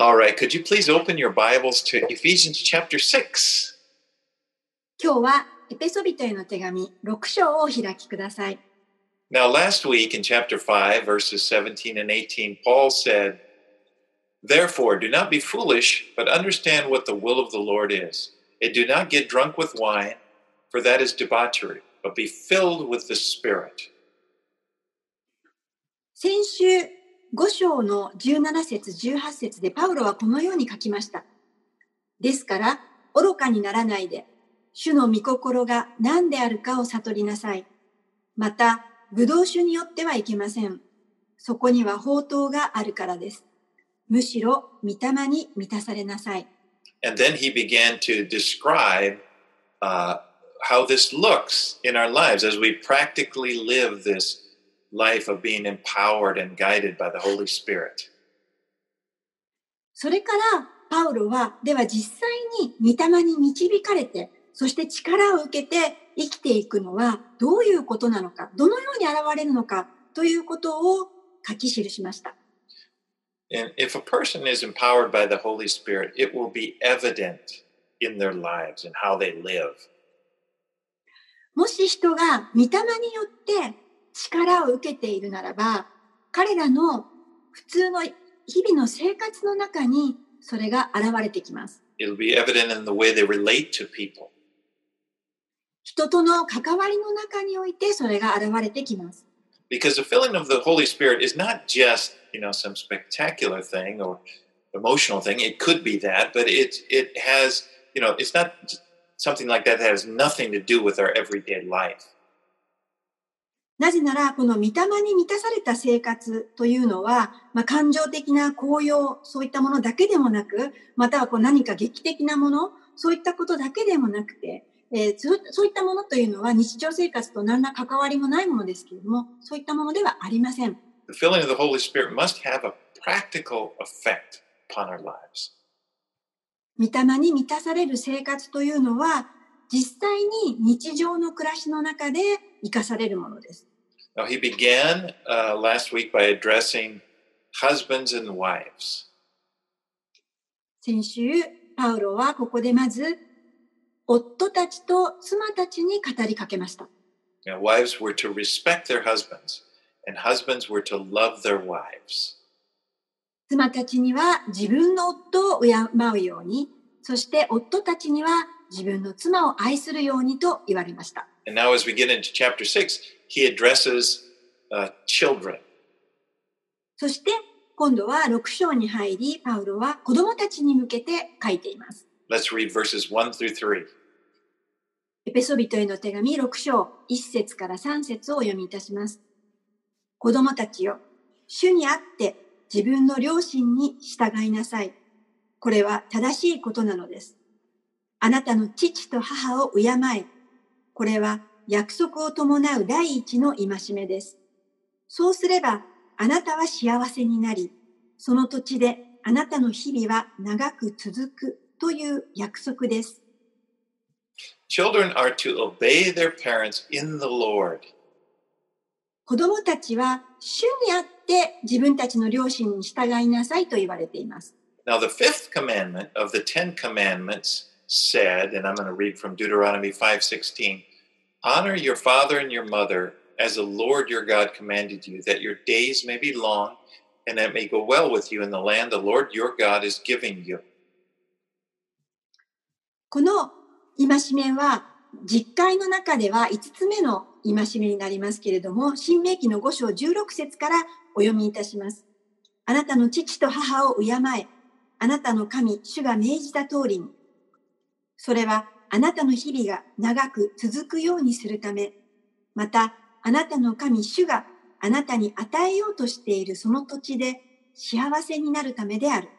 All right, could you please open your Bibles to Ephesians chapter 6? 今日はエペソビトへの手紙6章をお開きください。 Now, last week in chapter 5, verses 17 and 18, Paul said, Therefore, do not be foolish, but understand what the will of the Lord is. And do not get drunk with wine, for that is debauchery, but be filled with the Spirit. 先週 5章の17節18節でパウロはこのように書きました。ですから愚かにならないで、主の御心が何であるかを悟りなさい。また、葡萄酒によってはいけません。そこには宝刀があるからです。むしろ御霊に満たされなさい。And then he began to describe uh, how this looks in our lives as we practically live this life of being empowered and guided by the Holy Spirit. それからパウロはでは実際に御霊に導かれてそして力を受けて生きていくのはどういうことなのかどのように現れるのかということを書き記しました。Spirit, もし人が御霊によって力を受けているならば、彼らの普通の日々の生活の中にそれが現れてきます。It'll be evident in the way they relate to people. 人との関わりの中においてそれが現れてきます。Because the filling of the Holy Spirit is not just, you know, some spectacular thing or emotional thing. It could be that, but it it has, you know, it's not something like that that has nothing to do with our everyday life. なぜなら、この御霊に満たされた生活というのは、まあ、感情的な高揚、そういったものだけでもなく、またはこう何か劇的なもの、そういったことだけでもなくて、えーそういったものというのは日常生活と何ら関わりもないものですけれども、そういったものではありません。The filling of the Holy Spirit must have a practical effect upon our lives. 御霊に満たされる生活というのは、実際に日常の暮らしの中で生かされるものです。Now, he began uh, last week by addressing husbands and wives. 先週、パウロはここでまず、夫たちと妻たちに語りかけました。Know, wives were to respect their husbands, and husbands were to love their wives. 妻たちには自分の夫を敬うように、そして夫たちには自分の妻を愛するようにと言われました。And now, as we get into chapter six, he addresses uh, children. そして今度は6章に入り、パウロは子供たちに向けて書いています。Let's read verses 1 through 3. エペソビトへの手紙6章1節から3節をお読みいたします。子供たちよ、主にあって自分の両親に従いなさい。これは正しいことなのです。あなたの父と母を敬え。これは約束を伴う第一の戒めです。そうすれば、あなたは幸せになり、その土地であなたの日々は長く続くという約束です。Children are to obey their parents in the Lord. 子供たちは主にあって自分たちの両親に従いなさいと言われています。Now, the fifth commandment of the Ten Commandments said, and I'm going to read from Deuteronomy 5:16, "Honor your father and your mother as the Lord your God commanded you, that your days may be long, and that it may go well with you in the land the Lord your God is giving you." この戒めは実会の中では5つ目の戒めになりますけれども、新明記の5章16節からお読みいたします。あなたの父と母を敬え、あなたの神、主が命じた通りに。それはあなたの日々が長く続くようにするため、またあなたの神、主があなたに与えようとしているその土地で幸せになるためである。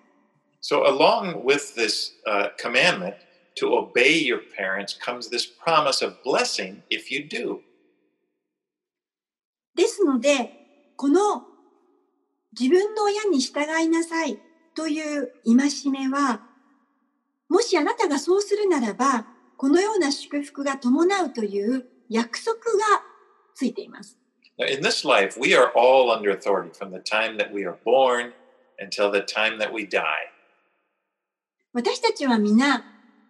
So, along with this uh, commandment to obey your parents comes this promise of blessing if you do. ですので、この自分の親に従いなさいという戒めは、もしあなたがそうするならば、このような祝福が伴うという約束がついています。Now, in this life, we are all under authority from the time that we are born until the time that we die. 私たちは皆、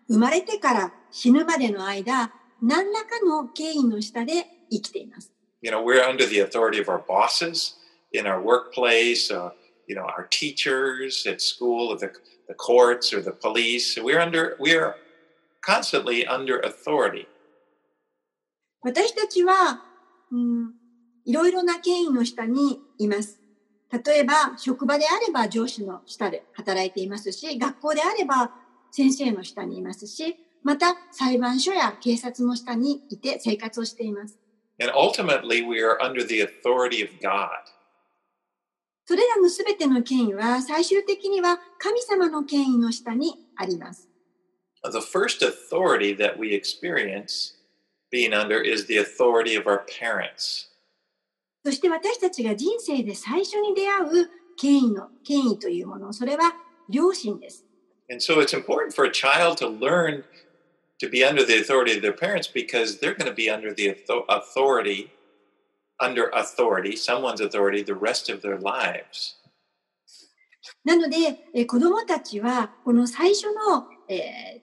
生まれてから死ぬまでの間、何らかの権威の下で生きています。You know, we're under the authority of our bosses in our workplace, uh, you know, our teachers at school, or the, the courts, or the police. We're under, we are constantly under authority. 私たちは、うん、いろいろな権威の下にいます。例えば、職場であれば上司の下で働いていますし、学校であれば先生の下にいますし、また裁判所や警察の下にいて生活をしています。And ultimately, we are under the authority of God. それらのすべての権威は最終的には神様の権威の下にあります。The first authority that we experience being under is the authority of our parents. そして私たちが人生で最初に出会う権威の、権威というもの、それは両親です。 And so it's important for a child to learn to be under the authority of their parents because they're going to be under the author- authority, under authority, someone's authority, the rest of their lives. なので、えー子供たちは、この最初の、えー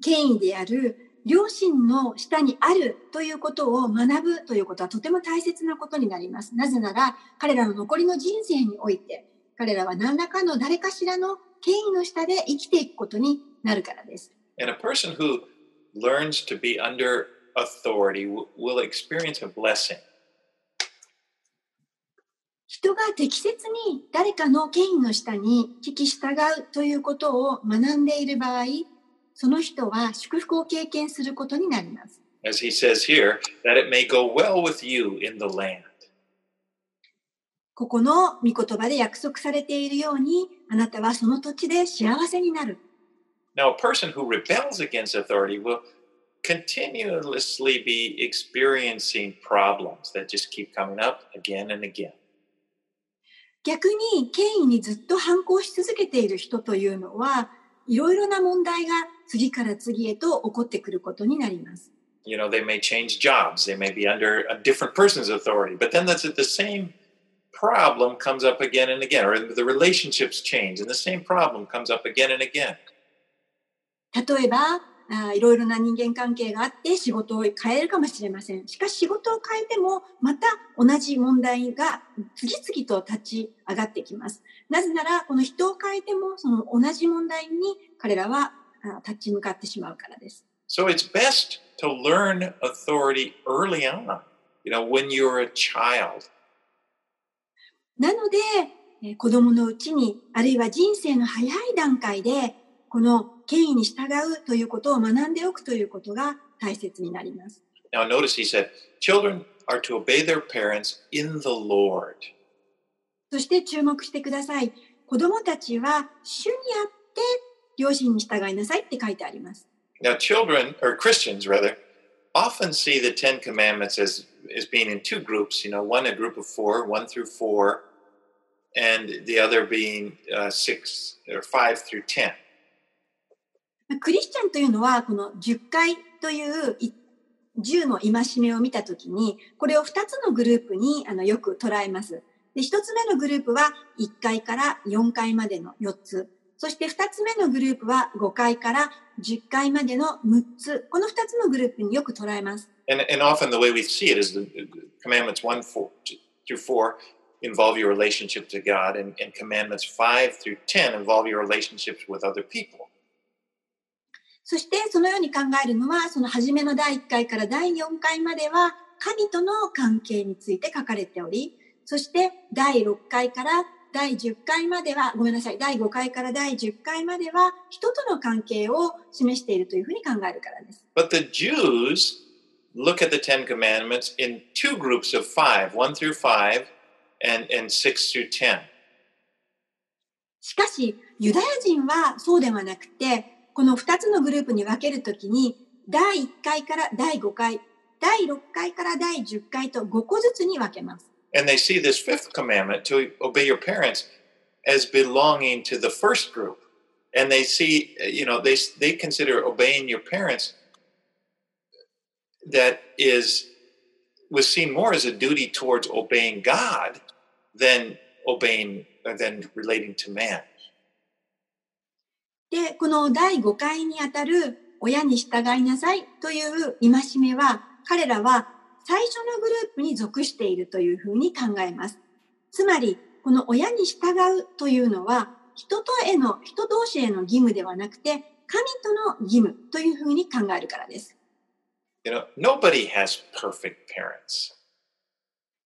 権威である両親の下にあるということを学ぶということはとても大切なことになります。なぜなら、彼らの残りの人生において、彼らは何らかの誰かしらの権威の下で生きていくことになるからです。And a person who learns to be under authority will experience a blessing. 人が適切に誰かの権威の下に聞き従うということを学んでいる場合、その人は祝福を経験することになります。As he says here, that it may go well with you in the land. ここの御言葉で約束されているように、あなたはその土地で幸せになる。Now, a person who rebels against authority will continuously be experiencing problems that just keep coming up again and again. 逆に権威にずっと反抗し続けている人というのは、いろいろな問題が次から次へと起こってくることになります。You know, they may change jobs, they may be under a different person's authority, but then that's the same problem comes up again and again, or the relationships change and the same problem comes up again and again. 例えば、あーいろいろな人間関係があって仕事を変えるかもしれません。しかし仕事を変えてもまた同じ問題が次々と立ち上がってきます。なぜならこの人を変えてもその同じ問題に彼らはあ立ち向かってしまうからです。So it's best to learn authority early on, you know, when you're a child. なので、えー子供のうちにあるいは人生の早い段階でこの権威に従うということを学んでおくということが大切になります。Now, notice he said, children are to obey their parents in the Lord. そして注目してください。子供たちは主にあって両親に従いなさいって書いてあります。Now, children, or Christians rather, often see the Ten Commandments as, as being in two groups, you know, one a group of four, one through four, and the other being uh, six or five through ten. クリスチャンというのはこの10回というい10の戒めを見たときに、これを2つのグループにあのよく捉えます。で、1つ目のグループは1回から4回までの4つ。そして2つ目のグループは5回から10回までの6つ。この2つのグループによく捉えます。And, and often the way we see it is the commandments one four, through four involve your relationship to God, and, and commandments five through ten involve your relationships with other people. そしてそのように考えるのは、その初めの第1回から第4回までは神との関係について書かれており、そして第6回から第10回までは、ごめんなさい、第5回から第10回までは人との関係を示しているというふうに考えるからです。But the Jews look at the Ten Commandments in two groups of five, one through five, and, and six through ten. しかし、ユダヤ人はそうではなくて、この2つのグループに分けるときに、第1回から第5回、第6回から第10回と5個ずつに分けます。And they see this fifth commandment to obey your parents as belonging to the first group. And they see, you know, they, they consider obeying your parents that is was seen more as a duty towards obeying God than obeying than relating to man. で、この第5回にあたる親に従いなさいという戒めは、彼らは最初のグループに属しているというふうに考えます。つまり、この親に従うというのは、人とへの、人同士への義務ではなくて、神との義務というふうに考えるからです。You know, nobody has perfect parents.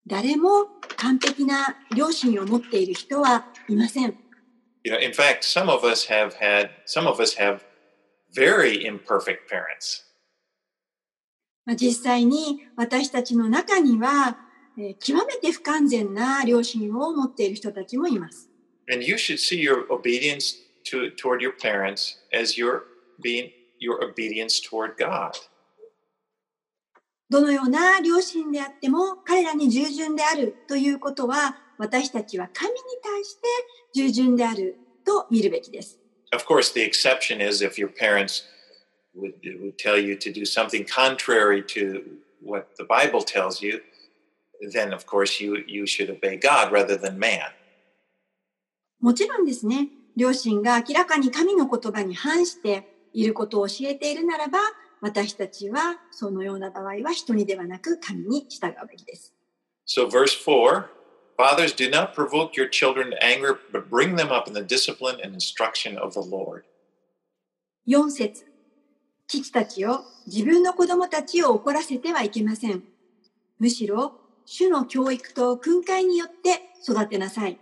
誰も完璧な両親を持っている人はいません。You know, in fact, some of us have had, some of us have very imperfect parents. まあ、実際に私たちの中には、えー極めて不完全な両親を持っている人たちもいます。And you should see your obedience to, toward your parents as your being your obedience toward God. どのような両親であっても彼らに従順であるということは私たちは神に対して従順であると見るべきです。Of course, the exception is if your parents would, would tell you to do something contrary to what the Bible tells you, then of course you, you should obey God rather than man. もちろんですね、両親が明らかに神の言葉に反していることを教えているならば、私たちはそのような場合は人にではなく神に従うべきです。So, verse 4 Fathers, do not provoke your children to anger, but bring them up in the discipline and instruction of the Lord. 4節父たちよ、自分の子供たちを怒らせてはいけません。むしろ、主の教育と訓戒によって育てなさい。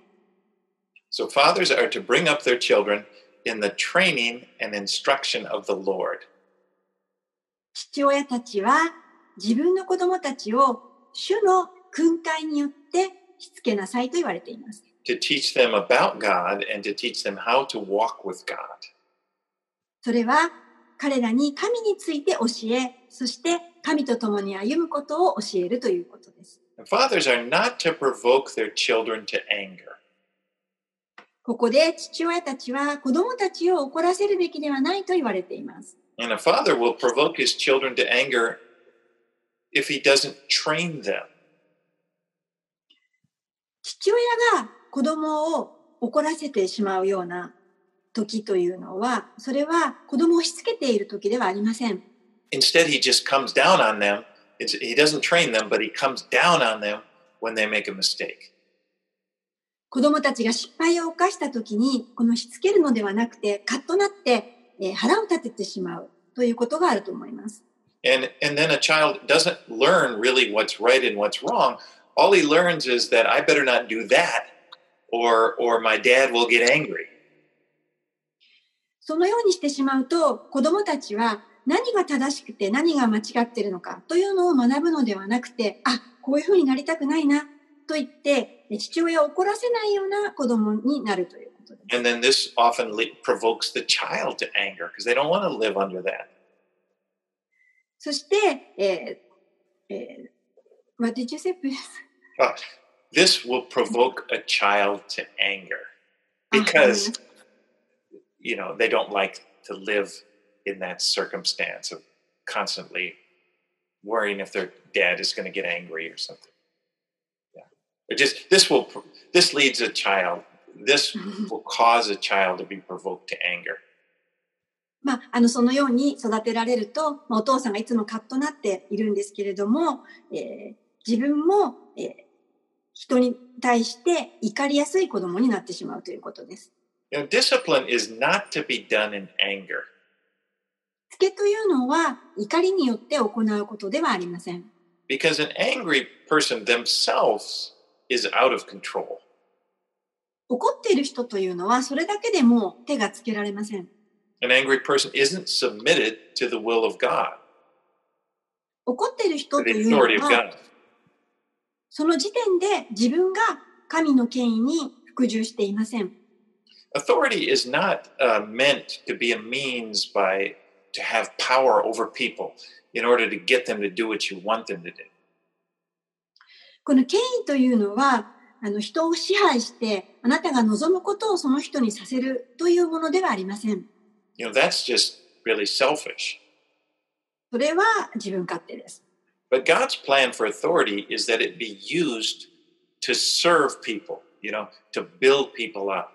So, fathers are to bring up their children in the training and instruction of the Lord. 父親たちは自分の子供たちを主の訓戒によってしつけなさいと言われています。それは彼らに神について教え、そして神と共に歩むことを教えるということです。ここで父親たちは子供たちを怒らせるべきではないと言われています。And a father will provoke his children to anger if he doesn't train them. 父親が子供を怒らせてしまうような時というのは、それは子供をしつけている時ではありません。Instead, he just comes down on them. He doesn't train them, but he comes down on them when they make a mistake. 子供たちが失敗を犯した時に、このしつけるのではなくて、カッとなって、えー腹を立ててしまうということがあると思います。And, and then a child doesn't learn really what's right and what's wrong. そのようにしてしまうと子供たちは何が正しくて何が間違ってるのかというのを学ぶのではなくてあこういうふうになりたくないなと言って父親を怒らせないような子供になるということ。そして、ええー、What did プ Uh, this will provoke a child to anger あ because, you know, they don't like to live in that circumstance of constantly worrying if their dad is going to get angry or something. Yeah. It just, this will, pro- this leads a child, this will cause a child to be provoked to anger. まあ、あの、そのように育てられると、まあ、お父さんがいつもカッとなっているんですけれども、えー自分も、えー 人に対して怒りやすい子供になってしまうということです。You know, discipline is not to be done in anger. つけというのは怒りによって行うことではありません。Because an angry person themselves is out of control. 怒っている人というのはそれだけでもう手がつけられません。An angry person isn't submitted to the will of God, 怒っている人というのは.その時点で自分が神の権威に服従していません。Authority is not uh, meant to be a means by to have power over people in order to get them to do what you want them to do. この権威というのはあの人を支配してあなたが望むことをその人にさせるというものではありません。You know, that's just really selfish. それは自分勝手です。But God's plan for authority is that it be used to serve people you know, to build people up.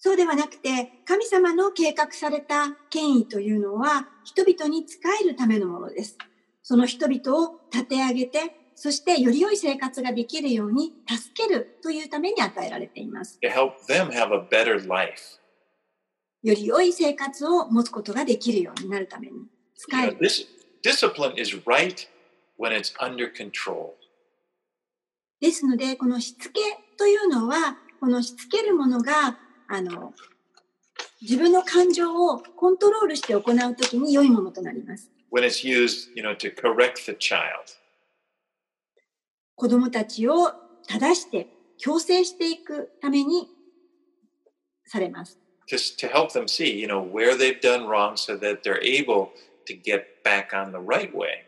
そうではなくて、神様の計画された権威というのは、人々に仕えるためのものです。その人々を立て上げて、そしてより良い生活ができるように助けるというために与えられています。To help them have a better life. より良い生活を持つことができるようになるために使 You え know, る。this discipline is right when it's under control. ですので、このしつけというのは、このしつけるものが、あの、自分の感情をコントロールして行うときに良いものとなります。When it's used, you know, to correct the child. 子供たちを正して強制していくためにされます。just to help them see, you know, where they've done wrong so that they're able to get back on the right way.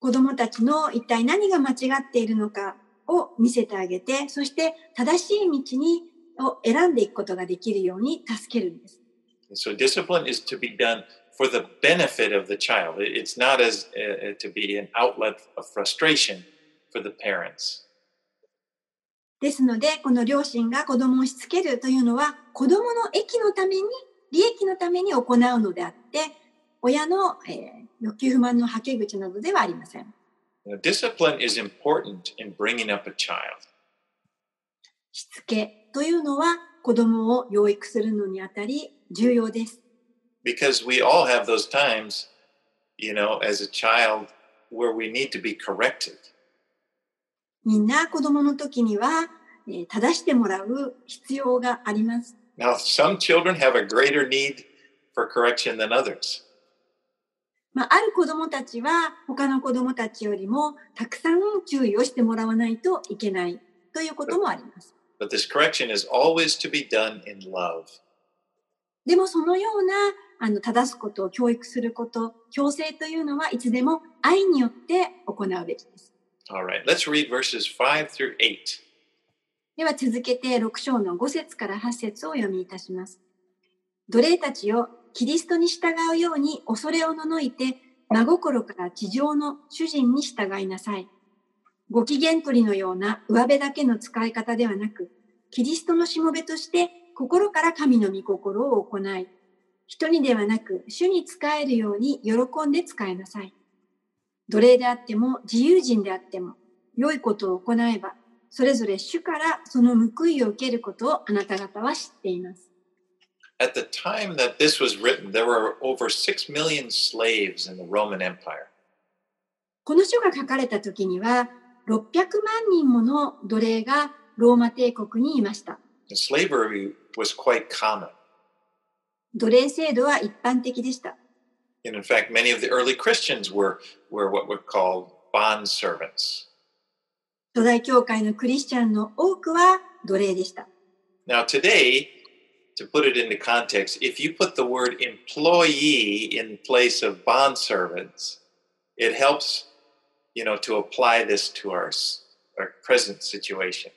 子供たちの一体何が間違っているのかを見せてあげて、そして正しい道にを選んでいくことができるように助けるんです。So discipline is to be done for the benefit of the child. It- It's not as uh, uh, to be an outlet of frustration for the parents. ですので、この両親が子供をしつけるというのは、子供の益のために、利益のために行うのであって、親の、えー欲求不満のはけ口などではありません。Discipline is important in bringing up a child. しつけというのは子供を養育するのにあたり重要です。because we all have those times, you know, as a child where we need to be corrected. みんな子供の時には、えー正してもらう必要があります。Now, some children have a greater need for correction than others. まあ、ある子供たちは他の子供たちよりもたくさん注意をしてもらわないといけないということもあります。But this correction is always to be done in love. でもそのようなあの正すことを教育すること、強制というのはいつでも愛によって行うべきです。All right, let's read verses 5 through 8. では続けて6章の5節から8節を読みいたします。奴隷たちよ、キリストに従うように恐れをののいて、真心から地上の主人に従いなさい。ご機嫌取りのような上辺だけの使い方ではなく、キリストのしもべとして心から神の御心を行い、人にではなく主に仕えるように喜んで仕えなさい。奴隷であっても自由人であっても、良いことを行えば、それぞれ主からその報いを受けることをあなた方は知っています。At the time that this was written, there were over 6 million slaves in the Roman Empire. この書が書かれた時には、600万人もの奴隷がローマ帝国にいました。 And slavery was quite common. 奴隷制度は一般的でした。 And in fact, many of the early Christians were, were what were called bond servants. 初代教会のクリスチャンの多くは奴隷でした。 Now, today, to put it into context, if you put the word employee in place of bond servants, it helps, you know, to apply this to our, our present situation.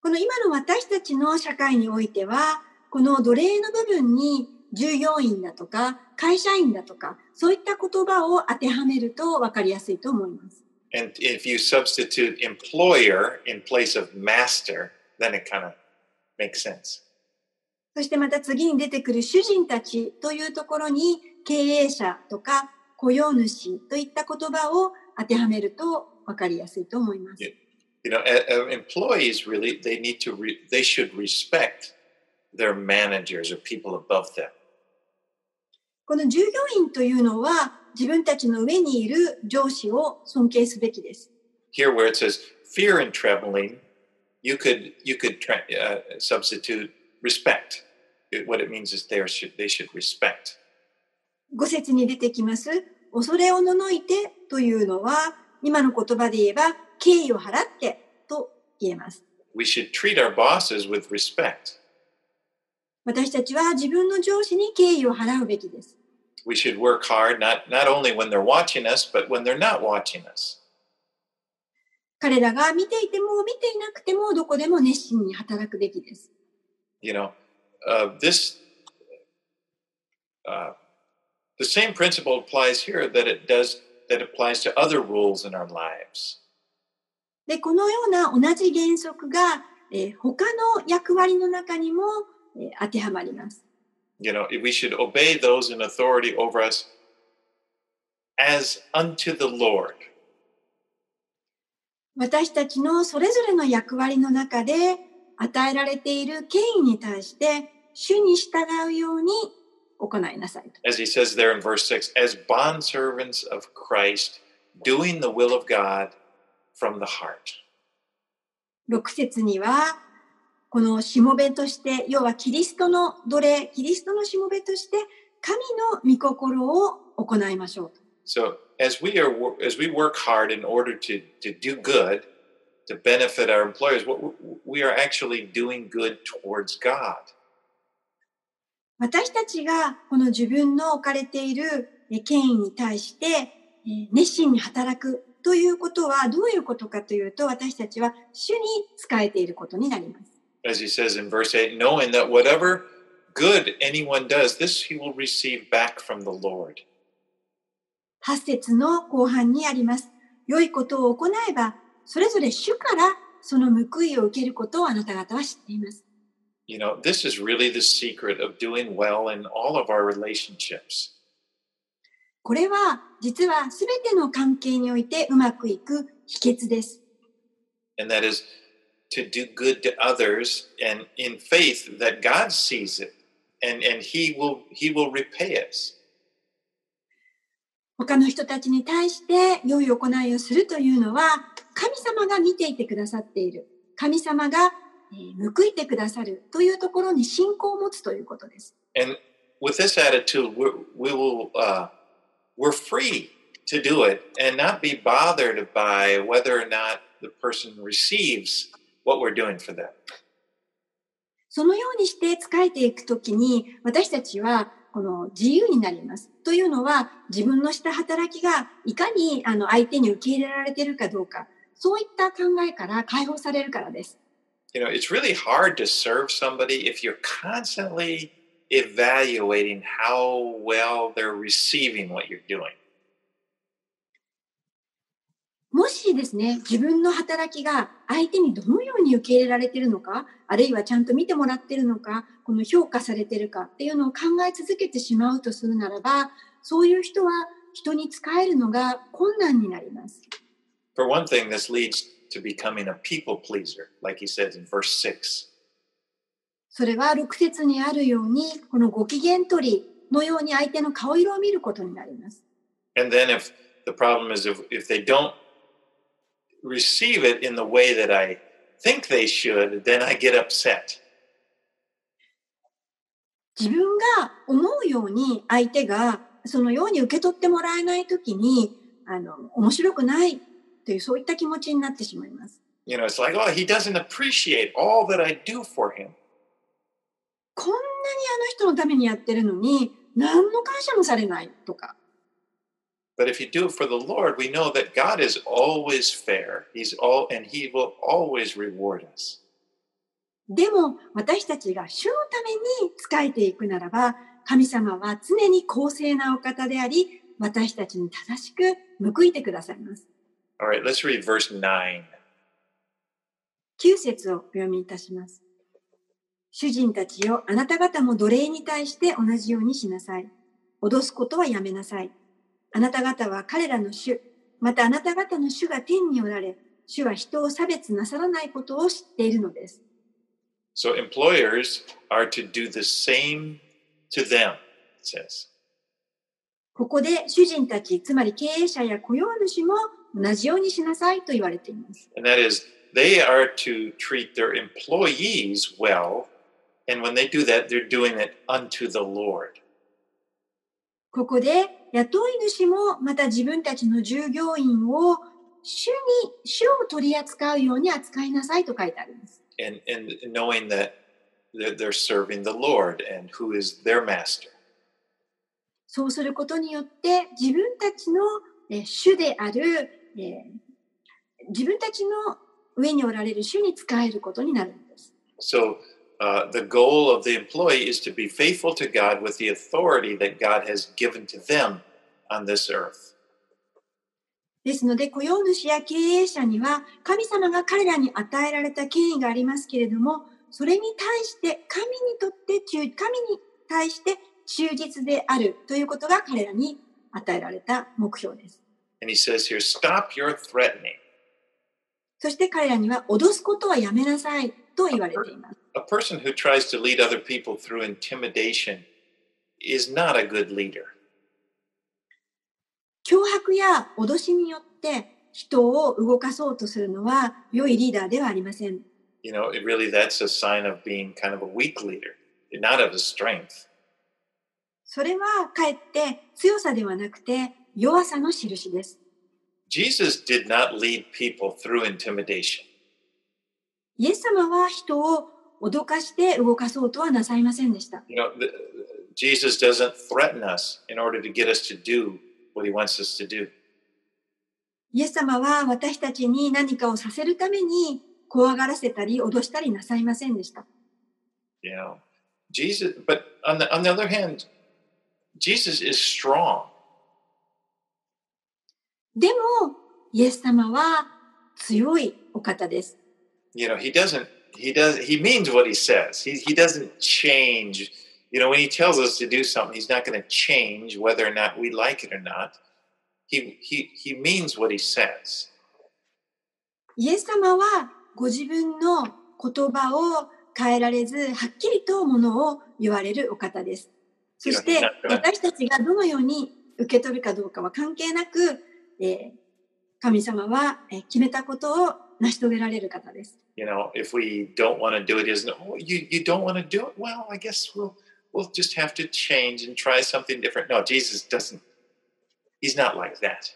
この今の私たちの社会においては、この奴隷の部分に従業員だとか会社員だとか、そういった言葉を当てはめると分かりやすいと思います。And if you substitute employer in place of master, then it kind of makes sense. そしてまた次に出てくる主人たちというところに経営者とか雇用主といった言葉を当てはめると分かりやすいと思います。You know, employees really, they need to, re- they should respect their managers or people above them. この従業員というのは自分たちの上にいる上司を尊敬すべきです。here where it says fear and trembling you could you could tra- uh, substitute respect It- what it means is they, are, should, they should respect 五節に出てきます、恐れをののいてというのは、今の言葉で言えば、敬意を払ってと言えます。 we should treat our bosses with respect 私たちは自分の上司に敬意を払うべきです。 we should work hard not, not only when they're watching us but when they're not watching us 彼らが見ていても見ていなくてもどこでも熱心に働くべきです。you know uh, this uh, the same principle applies here that it does that applies to other rules in our lives で、このような同じ原則が、えー他の役割の中にも、えー当てはまります。You know, we should obey those in authority over us as unto the Lord. 私たちのそれぞれの役割の中で与えられている権威に対して主に従うように行いなさいと。As he says there in verse 6, as bondservants of Christ, doing the will of God from the heart. 6節には、このしもべとして、要はキリストの奴隷、キリストのしもべとして、神の御心を行いましょうと。So as we are wo- as we work hard in order to to do good, to benefit our employers, what we- we are actually doing good towards God. 私たちがこの自分の置かれているえ権威に対してえー熱心に働くということはどういうことかというと私たちは主に仕えていることになります。 As he says in verse 8, knowing that whatever good anyone does, this he will receive back from the Lord. 8節の後半にあります。良いことを行えばそれぞれ主からその報いを受けることをあなた方は知っています。You know, this is really the secret of doing well in all of our relationships. これは実は全ての関係においてうまくいく秘訣です。and that is to do good to others and in faith that God sees it and and he will he will repay us 他の人たちに対して良い行いをするというのは神様が見ていてくださっている。神様がえー報いてくださるというところに信仰を持つということです。and with this attitude we we will uh, we're free to do it and not be bothered by whether or not the person receives what we're doing for them そのようにして仕えていくときに私たちはこの自由になります。というのは自分のした働きがいかにあの相手に受け入れられているかどうか、そういった考えから解放されるからです。you know it's really hard to serve somebody if you're constantly evaluating how well they're receiving what you're doing もしですね、自分の働きが相手にどのように受け入れられているのか、あるいはちゃんと見てもらっているのか、この評価されているかっていうのを考え続けてしまうとするならば、そういう人は人に仕えるのが困難になります。For one thing, this leads to becoming a people pleaser, like he says in verse 6. それは6節にあるように、このご機嫌取りのように相手の顔色を見ることになります。And then if the problem is if, if they don't receive it in the way that I think they should, then I get upset. 自分が思うように相手がそのように受け取ってもらえないときに、あの、面白くないというそういった気持ちになってしまいます。You know, it's like, oh, he doesn't appreciate all that I do for him. こんなにあの人のためにやってるのに、何の感謝もされないとか。But if you do it for the Lord, we know that God is always fair. He's all and he will always reward us. でも私たちが主のために仕えていくならば、神様は常に公正なお方であり、私たちに正しく報いてくださいます。All right, let's read verse 9. 9節をお読みいたします。主人たちよ、あなた方も奴隷に対して同じようにしなさい。脅すことはやめなさい。あなた方は彼らの主、またあなた方の主が天におられ、主は人を差別なさらないことを知っているのです。So employers are to do the same to them, it says. ここで主人たち、つまり経営者や雇用主も同じようにしなさいと言われています。And that is, they are to treat their employees well. And when they do that, they're doing it unto the Lord. ここで雇い主もまた自分たちの従業員を主に、主を取り扱うように扱いなさいと書いてあります。And, and knowing that they're, serving the Lord and who is their master. そうすることによって自分たちのえー主である、えー自分たちの上におられる主に仕えることになるんです。So uh, the goal of the employee is to be faithful to God with the authority that God has given to them on this earth. ですので、雇用主や経営者には神様が彼らに与えられた権威がありますけれども、それに対して神にとって中、神に対して忠実であるということが彼らに与えられた目標です。And he says here, stop your threatening. そして彼らには脅すことはやめなさいと言われています。A person who tries to lead other people through intimidation is not a good leader. 脅迫や脅しによって人を動かそうとするのは良いリーダーではありません。You know, it really that's a sign of being kind of a weak leader, not of a strength. それはかえって強さではなくて弱さの印です。Jesus did not lead people through intimidation. イエス様は人を脅かして動かそうとはなさいませんでした。You know, the, Jesus doesn't threaten us in order to get us to do what he wants us to do. イエス様は私たちに何かをさせるために怖がらせたり脅したりなさいませんでした。You know, Jesus, but on the, on the other hand, Jesus is strong. でも、イエス様は強いお方です。You know, he doesn't, he does, he means what he says. He, he doesn't change. You know, when he tells us to do something, he's not going to change whether or not we like it or not. He, he, he means what he says. イエス様はご自分の言葉を変えられず、はっきりとものを言われるお方です。そして私たちがどのように受け取るかどうかは関係なく、えー神様はえー決めたことを成し遂げられる方です。You know, if we don't want to do it, isn't oh, you, you don't want to do it? Well, I guess we'll, we'll just have to change and try something different. No, Jesus doesn't. He's not like that.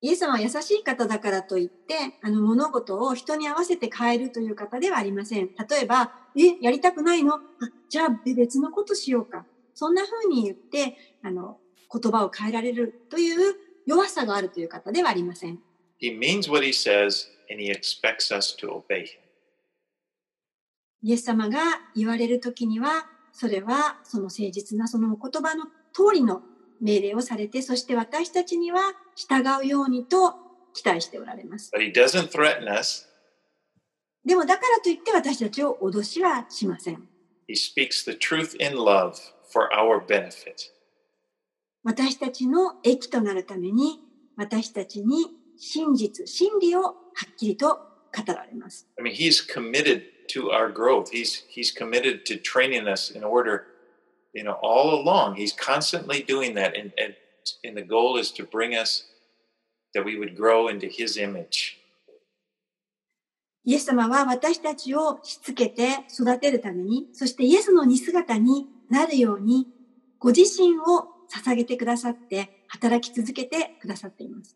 イエス様は優しい方だからといって、あの物事を人に合わせて変えるという方ではありません。例えば、え、やりたくないのあじゃあ別のことしようか。そんな風に言って、あの、言葉を変えられるという弱さがあるという方ではありません。He means what he says and he expects us to obey him. イエス様が言われるときには、それはその誠実なそのお言葉の通りの命令をされて、そして私たちには従うようにと期待しておられます。But he doesn't threaten us. でもだからといって私たちを脅しはしません。He speaks the truth in love for our benefit. 私たちの益となるために、私たちに真実、真理をはっきりと語られます。I mean, he's committed to our growth. He's he's committed to training us in order, you know, all along. He's constantly doing that, and and, and the goal is to bring us that we would grow into his image. イエス様は私たちをしつけて育てるために、そしてイエスの似姿になるように、ご自身を捧げてくださって、働き続けてくださっています。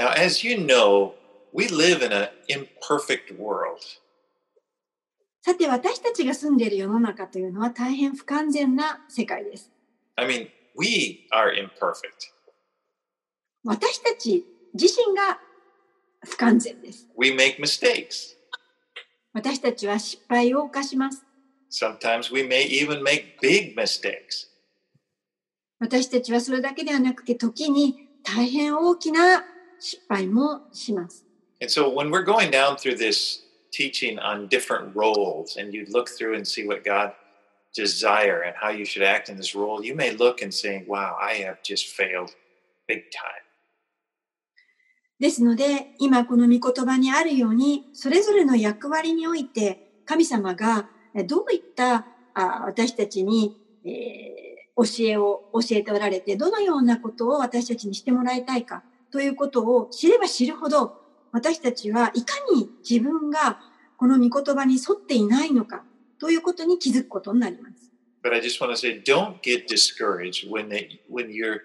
Now, as you know, we live in an imperfect world. さて、私たちが住んでいる世の中というのは大変不完全な世界です。I mean, we are imperfect. 私たち自身が不完全です。We make mistakes. 私たちは失敗を犯します。Sometimes we may even make big mistakes. 私たちはそれだけではなくて、時に大変大きな失敗もします。And so when we're going down through this teaching on different roles and you look through and see what God desire and how you should act in this role, you may look and say, wow, I have just failed big time. ですので、今この御言葉にあるように、それぞれの役割において、神様がえどういったあ私たちに、えー教えを教えておられて、どのようなことを私たちにしてもらいたいかということを知れば知るほど、私たちはいかに自分がこの御言葉に沿っていないのかということに気づくことになります。But I just want to say, don't get discouraged when they, when you're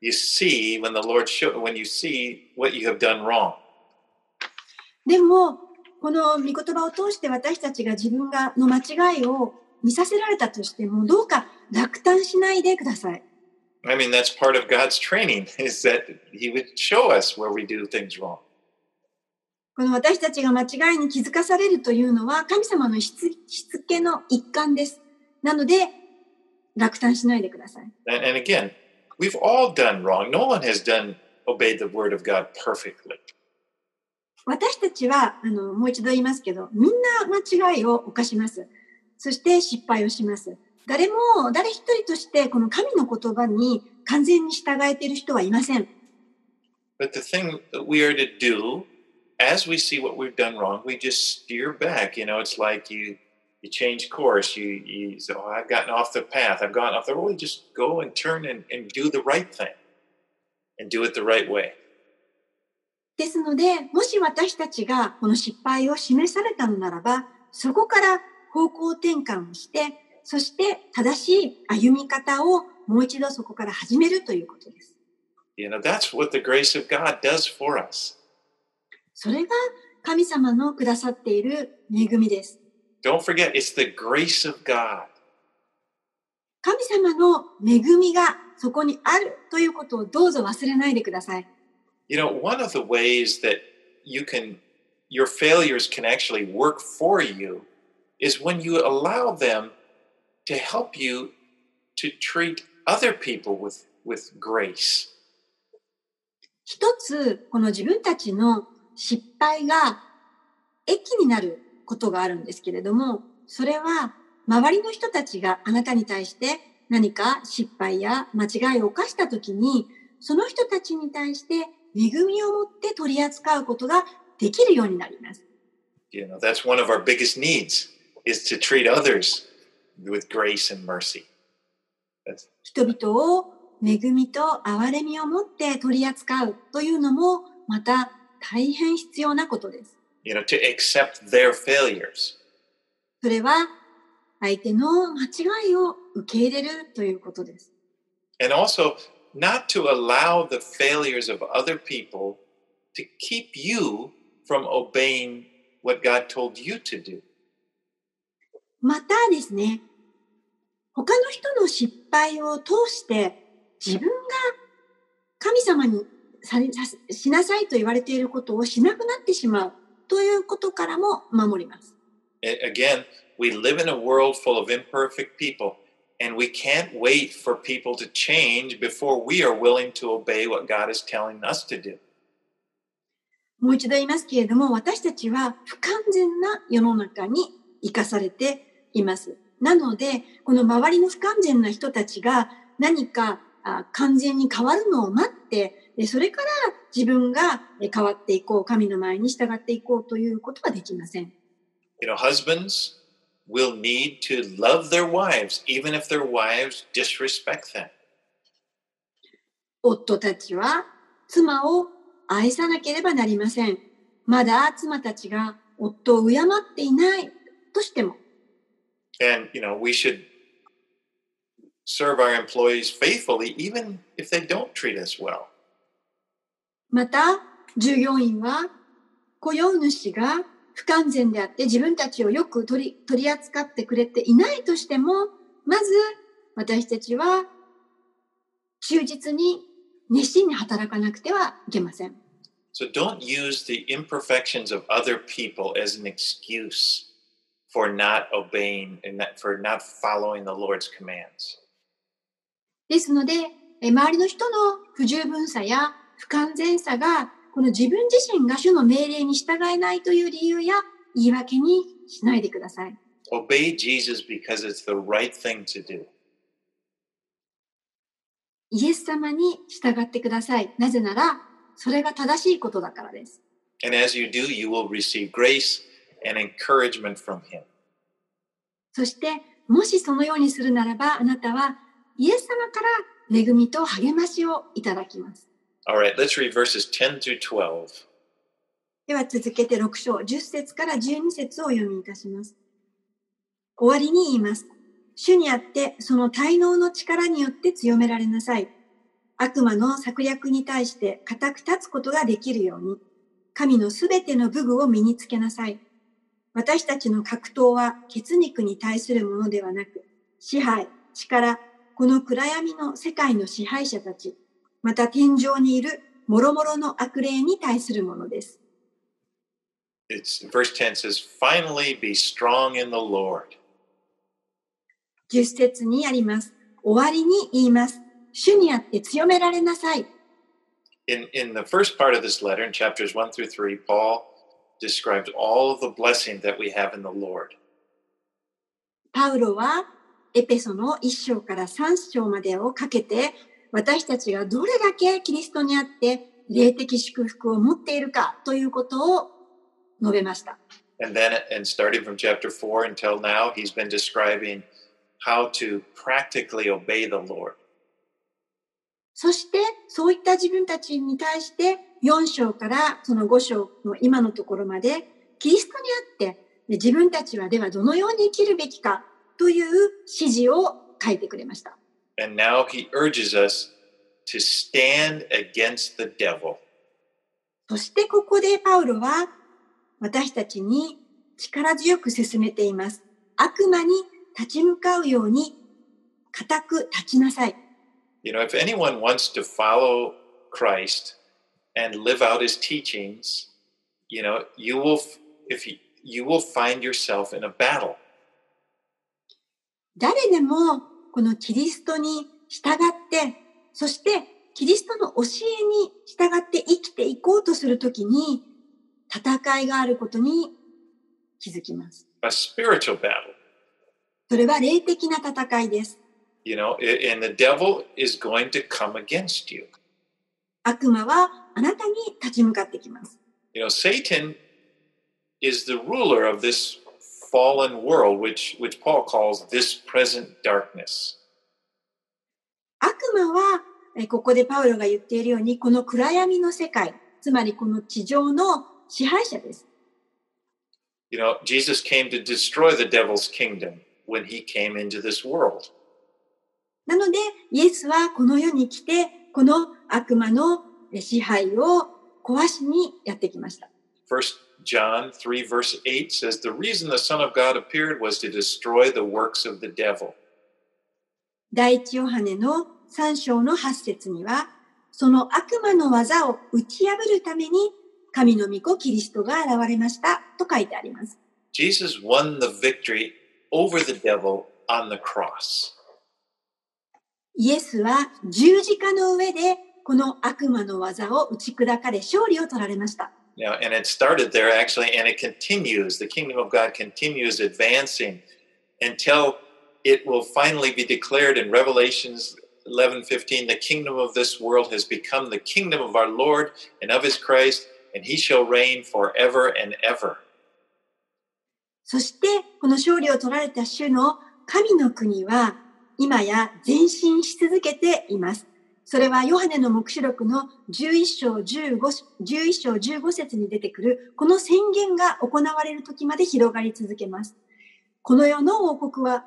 you see when the Lord show when you see what you have done wrong. でも、この御言葉を通して私たちが自分がの間違いを見させられたとしても、どうか落胆しないでください。I mean, that's part of God's training is that He would show us where we do things wrong. この私たちが間違いに気づかされるというのは神様のしつしつけの一環です。なので、落胆しないでください。And, and again, we've all done wrong. No one has done obeyed the word of God perfectly. 私たちは、あの、もう一度言いますけど、みんな間違いを犯します。そして失敗をします。誰も、誰一人としてこの神の言葉に完全に従えている人はいません。But the thing that we are to do, as we see what we've done wrong, we just steer back. You know, it's like you you change course. You you say, "Oh, I've gotten off the path. I've gone off the road." Just go and turn and, and do the right thing, and do it the right way. ですので、もし私たちがこの失敗を示されたのならば、そこから方向転換をして、そして正しい歩み方をもう一度そこから始めるということです。You know, that's what the grace of God does for us. それが神様のくださっている恵みです。Don't forget, it's the grace of God. 神様の恵みがそこにあるということをどうぞ忘れないでください。You know, one of the ways that you can, your failures can actually work for you is when you allow them to help you to treat other people with, with grace. 一つ、この自分たちの失敗が益になることがあるんですけれども、それは周りの人たちがあなたに対して何か失敗や間違いを犯したときに、その人たちに対して恵みを持って取り扱うことができるようになります。You know, that's one of our biggest needs is to treat others with grace and mercy. That's, 人々を恵みと憐れみを持って取り扱うというのもまた大変必要なことです。 you know, to accept their failures. それは相手の間違いを受け入れるということです。 And also not to allow the failures of other people to keep you from obeying what God told you to do. またですね、他の人の失敗を通して自分が神様にささしなさいと言われていることをしなくなってしまうということからも守ります。Again, we live in a world full of imperfect people, and we can't wait for people to change before we are willing to obey what God is telling us to do. もう一度言いますけれども、私たちは不完全な世の中に生かされています。なので、この周りの不完全な人たちが何かあ完全に変わるのを待って、でそれから自分がえ変わっていこう、神の前に従っていこうということはできません。You know, husbands will need to love their wives, even if their wives disrespect them. 夫たちは妻を愛さなければなりません。まだ妻たちが夫を敬っていないとしても、And, you know, we should serve our employees faithfully, even if they don't treat us well. また、従業員は雇用主が不完全であって自分たちをよく取り取り扱ってくれていないとしても、まず私たちは忠実に熱心に働かなくてはいけません。 So don't use the imperfections of other people as an excuse for not obeying and for not following the Lord's commands. ですので、え周りの人の不十分さや不完全さが、この自分自身が主の命令に従えないという理由や言い訳にしないでください。Obey Jesus because it's the right thing to do. イエス様に従ってください。なぜなら、それが正しいことだからです。And as you do, you will receive grace and encouragement from Him. そして、もしそのようにするならば、あなたはイエス様から恵みと励ましをいただきます。All right, let's read verses 10 through 12. では続けて6章、10節から12節をお読みいたします。終わりに言います。主にあってその滞納の力によって強められなさい。悪魔の策略に対して固く立つことができるように、神のすべての武具を身につけなさい。私たちの格闘は血肉に対するものではなく、支配、力、この暗闇の世界の支配者たち、また天井にいる諸々の悪霊に対するものです。10節にあります。終わりに言います。主にあって強められなさい。In the first part of this letter, in chapters 1 through 3, Paul describes all of the blessing that we have in the Lord. パウロはエペソの1章から3章までをかけて私たちがどれだけキリストにあって霊的祝福を持っているかということを述べました。 And then, and starting from chapter 4 until now, he's been describing how to practically obey the Lord. そしてそういった自分たちに対して4章からその5章の今のところまでキリストにあって自分たちはではどのように生きるべきかという指示を書いてくれました。And now he urges us to stand against the devil. そしてここでパウロは私たちに力強く進めています。悪魔に立ち向かうように固く立ちなさい。You know, if anyone wants to follow Christ and live out his teachings, you know, you will, if you, you will find yourself in a battle. 誰でもこのキリストに従って、そしてキリストの教えに従って生きていこうとするときに戦いがあることに気づきます。A spiritual battle. それは霊的な戦いです。You know, a- and the devil is going to come against you. 悪魔はあなたに立ち向かってきます。 You know, Satan is the ruler of this fallen world, which, which Paul calls this present darkness. 悪魔は、えここでパウロが言っているように、この暗闇の世界、つまりこの地上の支配者です。 You know, Jesus came to destroy the devil's kingdom when he came into this world. なので、イエスはこの世に来て、この悪魔のえ支配を壊しにやってきました。First John 3 verse 8 says, The reason the Son of God appeared was to destroy the works of the devil. 第一ヨハネの3章の8節には、その悪魔の技を打ち破るために、神の御子キリストが現れましたと書いてあります。Jesus won the victory over the devil on the cross. イエスは十字架の上でこの悪魔の技を打ち砕かれ勝利を取られました。Now, and it started there actually, and it continues. The kingdom of God continues advancing until it will finally be declared in Revelations 11:15, the kingdom of this world has become the kingdom of our Lord and of his Christ, and he shall reign forever and ever. そしてこの勝利を取られた主の神の国は今や前進し続けています。それはヨハネの目視録の11章 15, 11章15節に出てくるこの宣言が行われる時まで広がり続けます。この世の王国は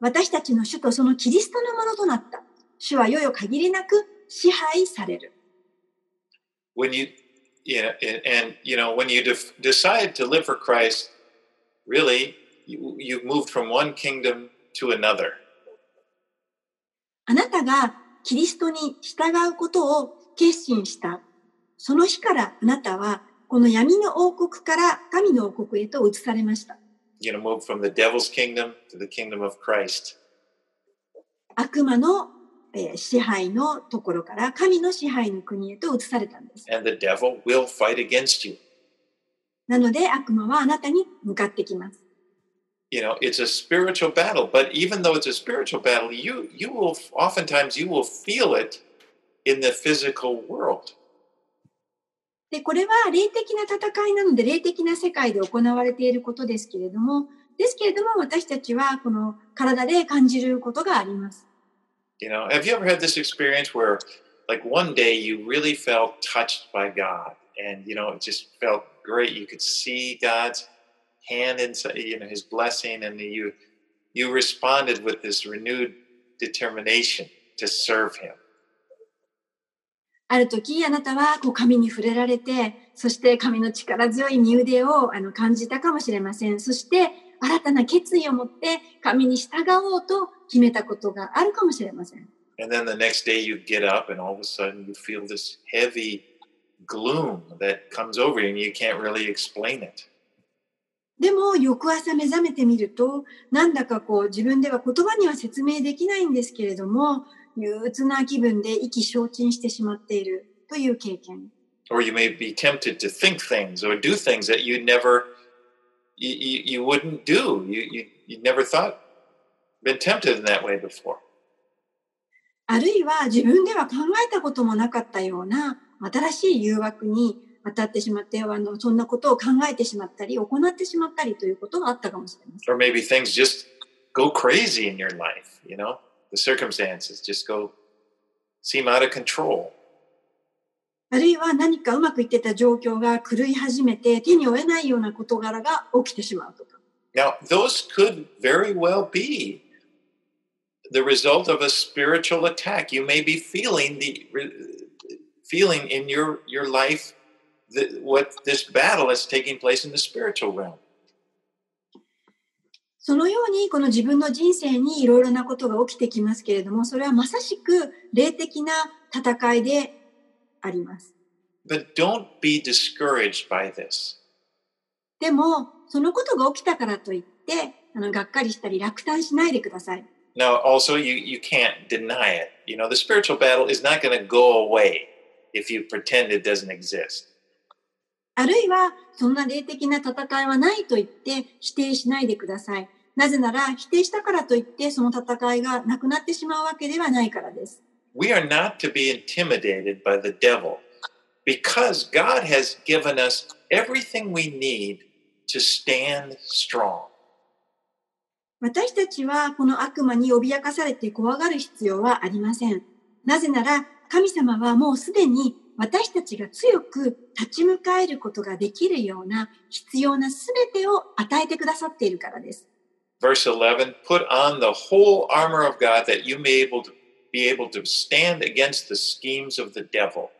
私たちの主とそのキリストのものとなった。主は世々限りなく支配される。When you, you know, and, and you know, when you decide to live for Christ, really, you, you've moved from one kingdom to another. あなたがキリストに従うことを決心した。その日からあなたはこの闇の王国から神の王国へと移されました。You know, move from the devil's kingdom to the kingdom of Christ. 悪魔のえー支配のところから神の支配の国へと移されたんです。And the devil will fight against you. なので悪魔はあなたに向かってきます。You know, it's a spiritual battle, but even though it's a spiritual battle, you you will oftentimes you will feel it in the physical world. で、これは霊的な戦いなので霊的な世界で行われていることですけれども、ですけれども私たちはこの体で感じることがあります。 You know, have you ever had this experience where like one day you really felt touched by God and you know, it just felt great. You could see God's hand inside, you know, his blessing and you you responded with this renewed determination to serve him. ある時あなたはこう神に触れられて、そして神の力強い身腕をあの感じたかもしれません。そして新たな決意を持って神に従おうと決めたことがあるかもしれません。And then the next day you get up and all of a sudden you feel this heavy gloom that comes over you and you can't really explain it. でも翌朝目覚めてみると、なんだかこう自分では言葉には説明できないんですけれども、憂鬱な気分で意気消沈してしまっている。という経験。Or you may be tempted to think things or do things that you never, you, you, you wouldn't do. You, you, you never thought, been tempted in that way before. あるいは自分では考えたこともなかったような新しい誘惑に当たってしまって、あのそんなことを考えてしまったり、行ってしまったりということがあったかもしれません。Or maybe things just go crazy in your life, you know? The circumstances just go, seem out of control. あるいは何かうまくいってた状況が狂い始めて手に負えないような事柄が起きてしまうとか。Now, those could very well be the result of a spiritual attack. You may be feeling the feeling in your your life what this battle is taking place in the spiritual realm. そのようにこの自分の人生にいろいろなことが起きてきますけれども、それはまさしく霊的な戦いであります。But don't be discouraged by this. でも、そのことが起きたからといって、あのがっかりしたり落胆しないでください。Now, also, you you can't deny it. You know, the spiritual battle is not going to go away if you pretend it doesn't exist. あるいは、そんな霊的な戦いはないと言って否定しないでください。なぜなら、否定したからといって、その戦いがなくなってしまうわけではないからです。We are not to be intimidated by the devil because God has given us everything we need to stand strong. 私たちはこの悪魔に脅かされて怖がる必要はありません。なぜなら神様はもうすでに私たちが強く立ち向かえることができるような必要なすべてを与えてくださっているからです。Verse 11 Put on the whole armor of God that you may able to be able to stand against the schemes of the devil.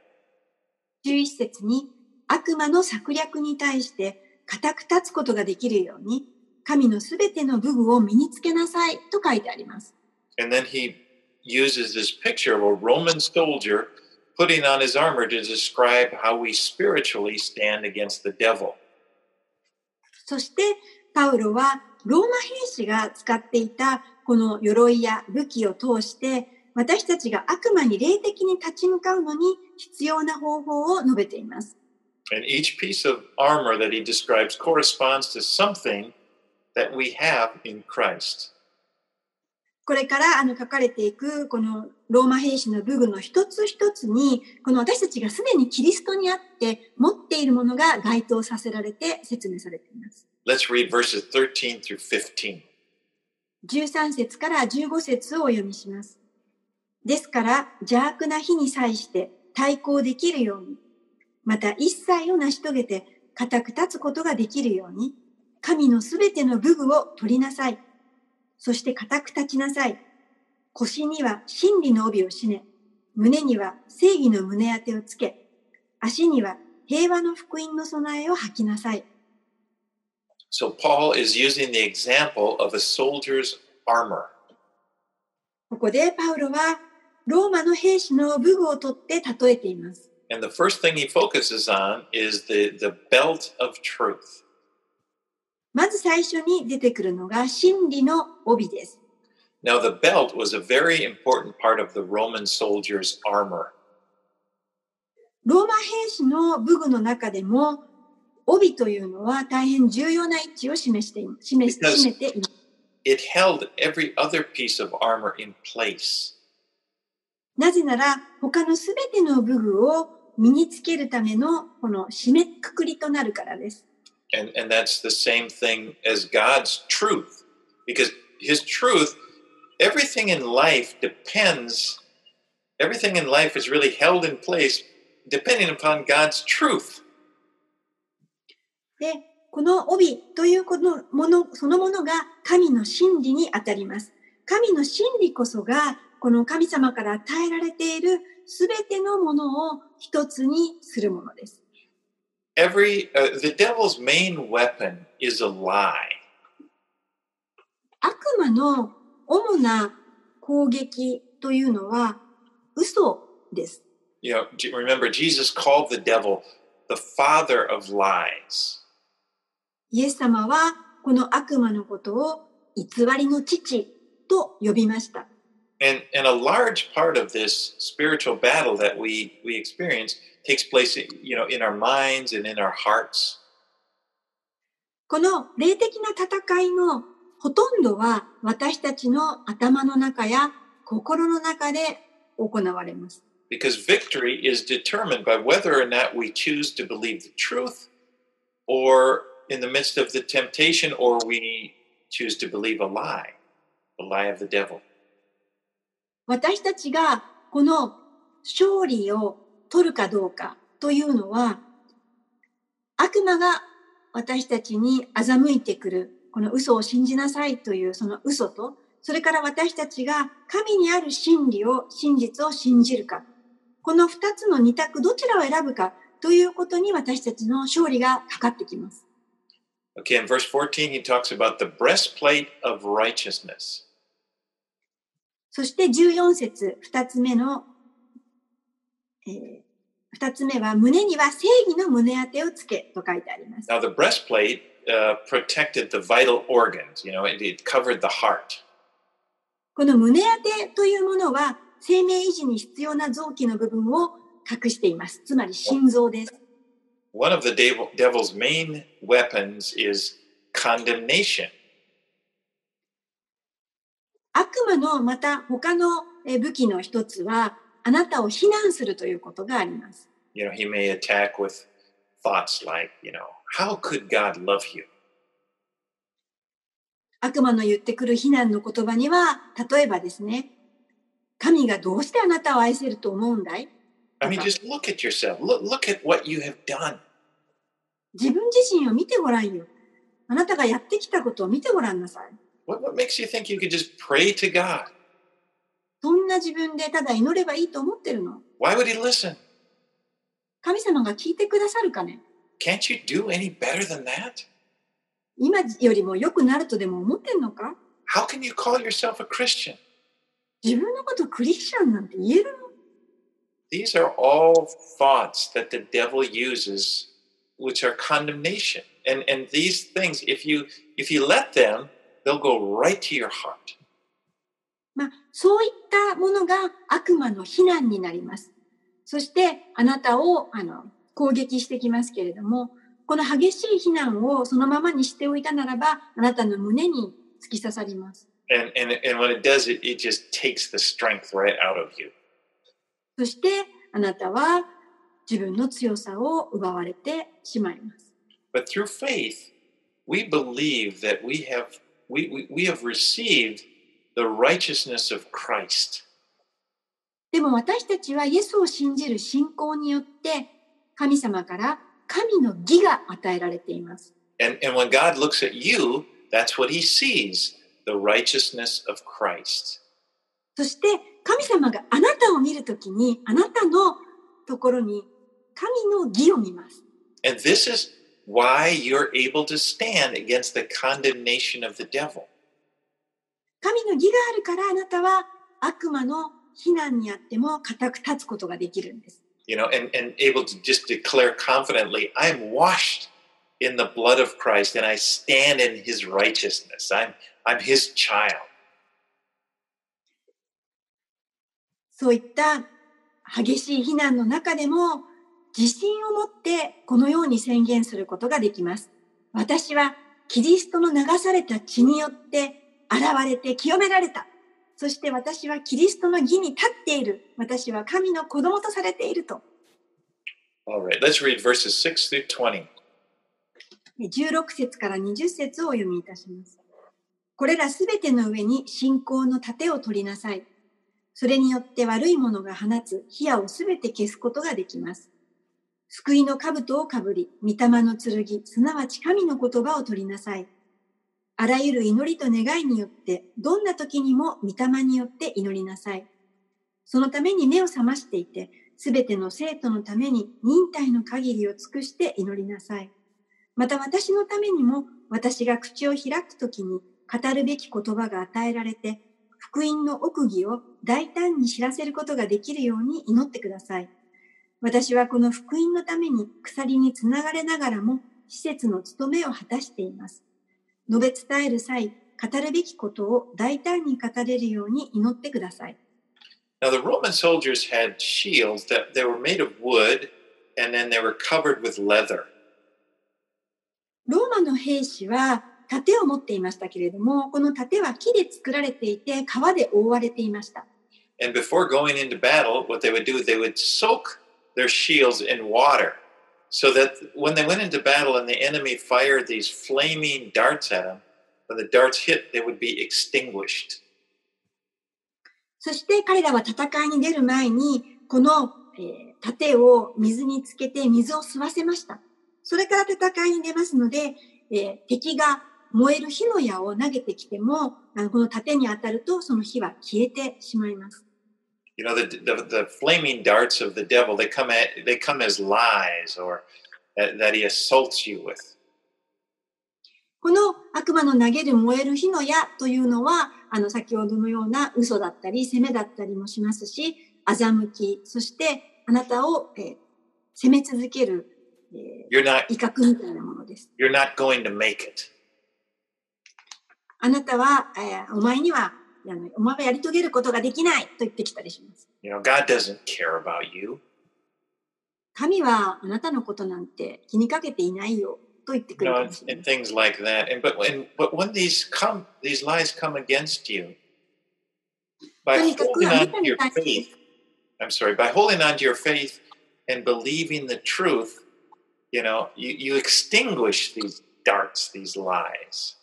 11節に悪魔の策略に対して固く立つことができるように神のすべての武具を身につけなさいと書いてあります。And then he uses this picture of a Roman soldier putting on his armor to describe how we spiritually stand against the devil. そしてパウロはローマ兵士が使っていたこの鎧や武器を通して私たちが悪魔に霊的に立ち向かうのに必要な方法を述べています。And each piece of armor that he describes corresponds to something that we have in Christ. これからあの書かれていくこのローマ兵士の武具の一つ一つにこの私たちがすでにキリストにあって持っているものが該当させられて説明されています。Let's read verses 13 through 15. 13節から15節をお読みします。ですから邪悪な日に際して対抗できるように、また一切を成し遂げて固く立つことができるように、神のすべての武具を取りなさい。そして固く立ちなさい。腰には真理の帯を締め、胸には正義の胸当てをつけ、足には平和の福音の備えを履きなさい。So Paul is using the example of a soldier's armor. ここでパウロはローマの兵士の武具を取って例えています。And the first thing he focuses on is the, the belt of truth. まず最初に出てくるのが真理の帯です。ローマ兵士の武具の中でも帯というのは大変重要な位置を示して。示してなぜなら他のすべての武具を身につけるためのこの締めくくりとなるからです。And, and that's the same thing as God's truth. Because his truth, everything in life depends, everything in life is really held in place depending upon God's truth. で、この帯というこのものそのものが神の真理にあたります。神の真理こそがこの神様から与えられているすべてのものを一つにするものです。 Every uh, the devil's main weapon is a lie. 悪魔の主な攻撃というのは嘘です。You know, remember Jesus called the devil the father of lies. イエス様はこの悪魔のことを偽りの父と呼びました。And, and a large part of this spiritual battle that we, we experience takes place you know, in our minds and in our hearts. この霊的な戦いのほとんどは私たちの頭の中や心の中で行われます。Because victory is determined by whether or not we choose to believe the truth or in the midst of the temptation or we choose to believe a lie, the lie of the devil. 私たちがこの勝利を取るかどうかというのは悪魔が私たちに欺いてくるこの嘘を信じなさいというその嘘とそれから私たちが神にある真理を真実を信じるかこの二つの二択どちらを選ぶかということに私たちの勝利がかかってきます。Okay, in verse 14, he talks about the breastplate of righteousness. そして14節二つ目の、えー、二つ目は胸には正義の胸当てをつけと書いてあります。Now the breastplate、uh, protected the vital organs, you know, it, it covered the heart. この胸当てというものは生命維持に必要な臓器の部分を隠しています。つまり心臓です。One of the devil's main weapons is condemnation. 悪魔のまた他の武器の一つは、あなたを非難するということがあります。You know, he may attack with thoughts like, you know, how could God love you? 悪魔の言ってくる非難の言葉には、例えばですね、神がどうしてあなたを愛せると思うんだい I mean, just look at yourself. Look, look at what you have done. 自分自身を見てごらんよ。あなたがやってきたことを見てごらんなさい。What, what makes you think you could just pray to God? そんな自分でただ祈ればいいと思ってるの。Why would He listen? 神様が聞いてくださるかね Can't you do any better than that? 今よりも良くなるとでも思ってんのか How can you call yourself a Christian? 自分のことクリスチャンなんて言えるの These are all thoughts that the devil uses, which are condemnation. And, and these things, if you, if you let them, They'll go right to your heart. まあ、そういったものが悪魔の非難になります。そしてあなたをあの攻撃してきますけれども、この激しい非難をそのままにしておいたならば、あなたの胸に突き刺さります。そしてあなたは自分の強さを奪われてしまいます。But through faith, we believe that we have we, we, we have received the righteousness of Christ. でも私たちはイエスを信じる信仰によって神様から神の義が与えられています。And, and you, そして神様があなたを見るときにあなたのところに神の義を見ます。Why you're able to stand against the condemnation of the devil. 神の義があるからあなたは悪魔の非難にあっても固く立つことができるんです。You know, and, and able to just declare confidently, I'm washed in the blood of Christ and I stand in his righteousness. I'm, I'm his child. そういった激しい非難の中でも自信を持ってこのように宣言することができます。私はキリストの流された血によって現れて清められた。そして私はキリストの義に立っている。私は神の子供とされていると。Alright, let's read verses 6 through 20. 16節から20節をお読みいたします。これらすべての上に信仰の盾を取りなさい。それによって悪いものが放つ火矢をすべて消すことができます。救いの兜をかぶり、御霊の剣、すなわち神の言葉を取りなさい。あらゆる祈りと願いによって、どんな時にも御霊によって祈りなさい。そのために目を覚ましていて、すべての生徒のために忍耐の限りを尽くして祈りなさい。また私のためにも、私が口を開くときに語るべき言葉が与えられて、福音の奥義を大胆に知らせることができるように祈ってください。私はこの福音のために鎖につながれながらも施設の務めを果たしています。述べ伝える際、語るべきことを大胆に語れるように祈ってください。Now, the Roman soldiers had shields that they were made of wood and then they were covered with leather. ローマの兵士は盾を持っていましたけれども、この盾は木で作られていて、皮で覆われていました。And before going into battle, what they would do, they would soak their shields in water so that when they went into battle and the enemy fired these flaming darts at them, when the darts hit, they would be extinguished. そして彼らは戦いに出る前に、この、えー盾を水につけて水を吸わせました。それから戦いに出ますので、えー敵が燃える火の矢を投げてきても、あのこの盾に当たるとその火は消えてしまいます。You know, the, the, the flaming darts of the devil, they come, at, they come as lies or that, that he assaults you with. この悪魔の投げる燃える火の矢というのは、あの先ほどのような嘘だったり、責めだったりもしますし、欺き、そしてあなたを、えー責め続ける、え You're not, ー威嚇みたいなものです。you're not going to make it. あなたは、えーお前には、あのお前はやり遂げることができないと言ってきたりします。You know, God doesn't care about you. 神はあなたのことなんて気にかけていないよと言ってくるか and, もしれ and ない。things like that. And but when but when these come, these lies come against you, by とにかく holding on た to に your faith, I'm sorry, by holding on to your faith and believing the truth, you know, you, you extinguish these darts, these lies.